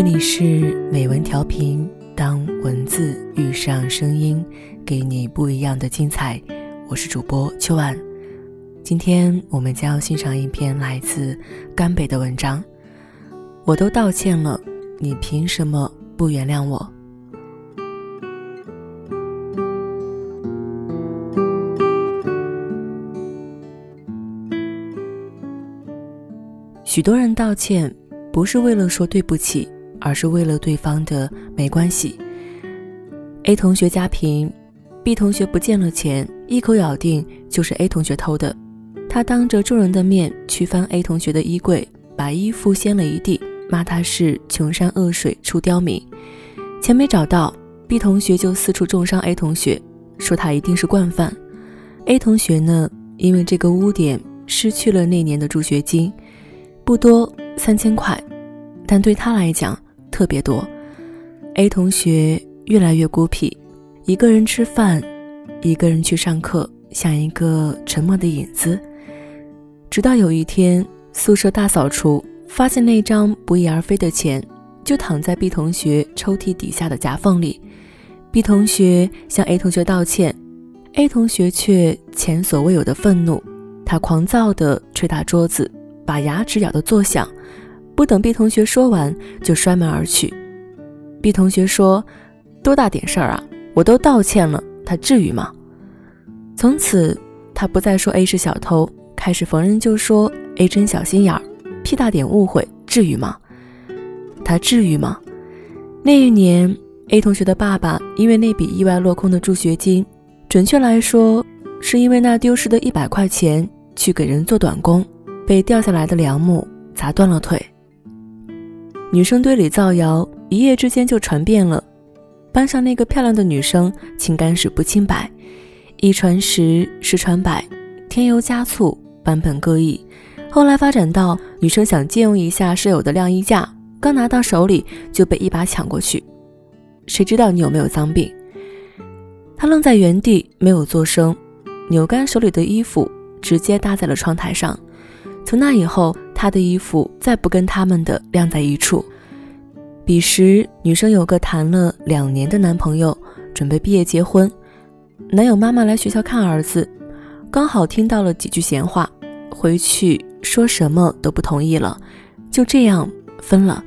这里是美文调频，当文字遇上声音，给你不一样的精彩。我是主播秋晚，今天我们将要欣赏一篇来自甘北的文章。我都道歉了，你凭什么不原谅我？许多人道歉，不是为了说对不起，而是为了对方的没关系。A 同学家贫，B 同学不见了钱，一口咬定就是 A 同学偷的。他当着众人的面去翻 A 同学的衣柜，把衣服掀了一地，骂他是穷山恶水出刁民。钱没找到，B 同学就四处重伤 A 同学，说他一定是惯犯。A 同学呢，因为这个污点失去了那年的助学金。不多，三千块，但对他来讲特别多。A 同学越来越孤僻，一个人吃饭，一个人去上课，像一个沉默的影子。直到有一天，宿舍大扫除，发现那张不翼而飞的钱，就躺在 B 同学抽屉底下的夹缝里。B 同学向 A 同学道歉，A 同学却前所未有的愤怒，他狂躁地捶打桌子。把牙齿咬得作响，不等 B 同学说完，就摔门而去。B 同学说：“多大点事儿啊！我都道歉了，他至于吗？”从此，他不再说 A 是小偷，开始逢人就说 A 真小心眼儿，屁大点误会，至于吗？他至于吗？那一年，A 同学的爸爸因为那笔意外落空的助学金，准确来说，是因为那丢失的一百块钱，去给人做短工。被掉下来的梁木砸断了腿。女生堆里造谣，一夜之间就传遍了。班上那个漂亮的女生，情感史不清白，一传十，十传百，添油加醋，版本各异。后来发展到女生想借用一下舍友的晾衣架，刚拿到手里就被一把抢过去。谁知道你有没有脏病？她愣在原地，没有作声，扭干手里的衣服，直接搭在了窗台上。从那以后，她的衣服再不跟他们的晾在一处。彼时，女生有个谈了两年的男朋友，准备毕业结婚。男友妈妈来学校看儿子，刚好听到了几句闲话，回去说什么都不同意了，就这样分了。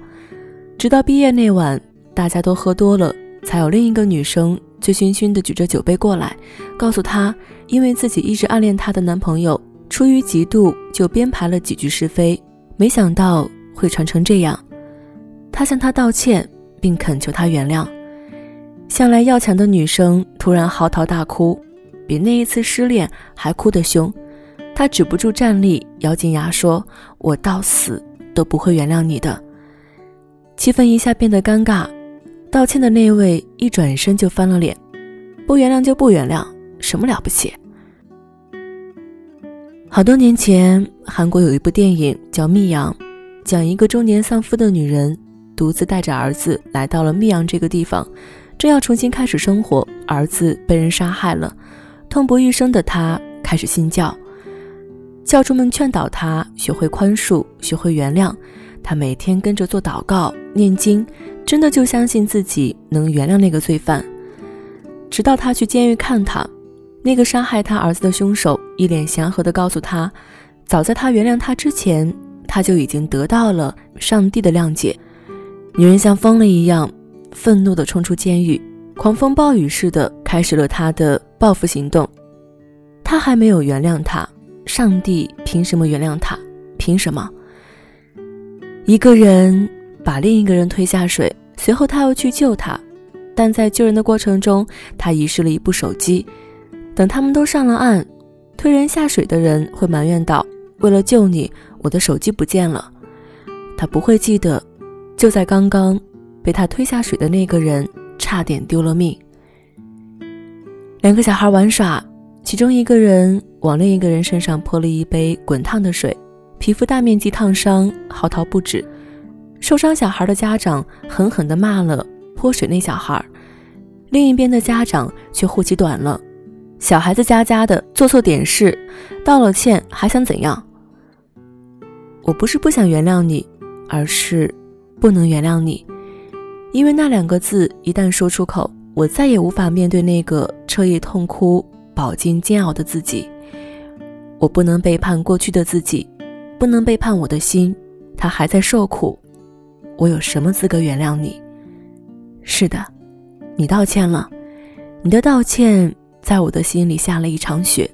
直到毕业那晚，大家都喝多了，才有另一个女生醉醺醺的举着酒杯过来，告诉她，因为自己一直暗恋她的男朋友。出于嫉妒，就编排了几句是非，没想到会传成这样。他向她道歉，并恳求她原谅。向来要强的女生突然嚎啕大哭，比那一次失恋还哭得凶。他止不住站立，咬紧牙说：“我到死都不会原谅你的。”气氛一下变得尴尬。道歉的那位一转身就翻了脸：“不原谅就不原谅，什么了不起？”好多年前，韩国有一部电影叫《密阳》，讲一个中年丧夫的女人独自带着儿子来到了密阳这个地方，正要重新开始生活，儿子被人杀害了，痛不欲生的她开始信教，教主们劝导她学会宽恕，学会原谅，她每天跟着做祷告、念经，真的就相信自己能原谅那个罪犯，直到她去监狱看他。那个杀害他儿子的凶手一脸祥和地告诉他，早在他原谅他之前，他就已经得到了上帝的谅解。女人像疯了一样，愤怒地冲出监狱，狂风暴雨似的开始了他的报复行动。他还没有原谅他，上帝凭什么原谅他？凭什么？一个人把另一个人推下水，随后他又去救他，但在救人的过程中，他遗失了一部手机。等他们都上了岸，推人下水的人会埋怨道：“为了救你，我的手机不见了。”他不会记得，就在刚刚，被他推下水的那个人差点丢了命。两个小孩玩耍，其中一个人往另一个人身上泼了一杯滚烫的水，皮肤大面积烫伤，嚎啕不止。受伤小孩的家长狠狠地骂了泼水那小孩，另一边的家长却护其短了。小孩子家家的做错点事，道了歉还想怎样？我不是不想原谅你，而是不能原谅你。因为那两个字一旦说出口，我再也无法面对那个彻夜痛哭、饱经煎熬的自己。我不能背叛过去的自己，不能背叛我的心，他还在受苦。我有什么资格原谅你？是的，你道歉了，你的道歉在我的心里下了一场雪，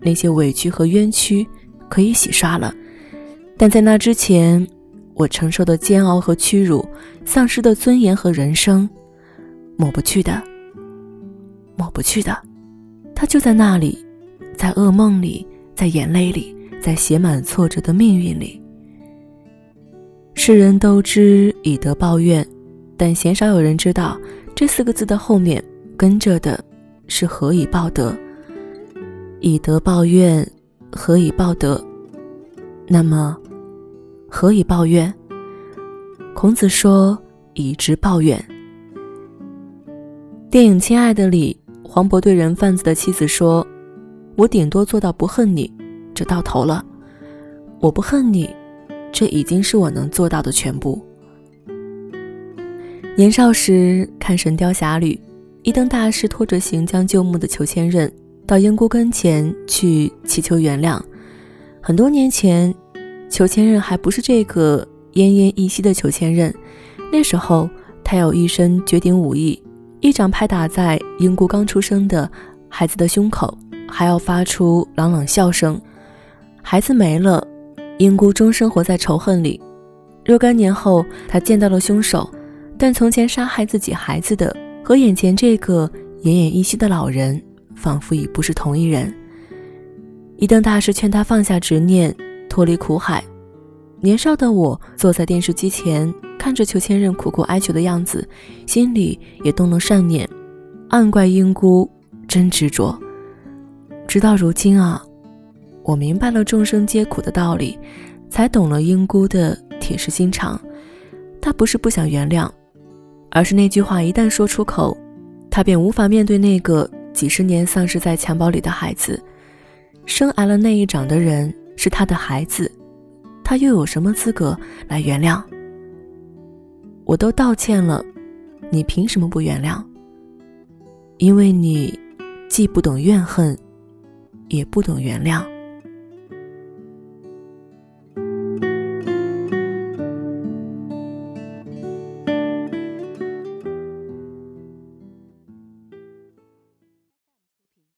那些委屈和冤屈可以洗刷了。但在那之前，我承受的煎熬和屈辱，丧失的尊严和人生，抹不去的，抹不去的，它就在那里，在噩梦里。在眼泪里，在写满挫折的命运里，世人都知以德报怨，但鲜少有人知道这四个字的后面跟着的是何以报德。以德报怨，何以报德？那么，何以报怨？孔子说：“以直报怨。”电影《亲爱的》里，黄渤对人贩子的妻子说。我顶多做到不恨你，这到头了。我不恨你，这已经是我能做到的全部。年少时看《神雕侠侣》，一灯大师拖着行将就木的裘千仞到英姑跟前去祈求原谅。很多年前，裘千仞还不是这个奄奄一息的裘千仞，那时候他有一身绝顶武艺，一掌拍打在英姑刚出生的孩子的胸口。还要发出朗朗笑声，孩子没了，英姑终生活在仇恨里。若干年后，她见到了凶手，但从前杀害自己孩子的和眼前这个奄奄一息的老人，仿佛已不是同一人。一灯大师劝他放下执念，脱离苦海。年少的我坐在电视机前，看着裘千仞苦苦哀求的样子，心里也动了善念，暗怪英姑真执着。直到如今啊，我明白了众生皆苦的道理，才懂了英姑的铁石心肠。她不是不想原谅，而是那句话一旦说出口，他便无法面对那个几十年丧失在襁褓里的孩子。生挨了那一掌的人是他的孩子，他又有什么资格来原谅？我都道歉了，你凭什么不原谅？因为你既不懂怨恨。也不懂原谅。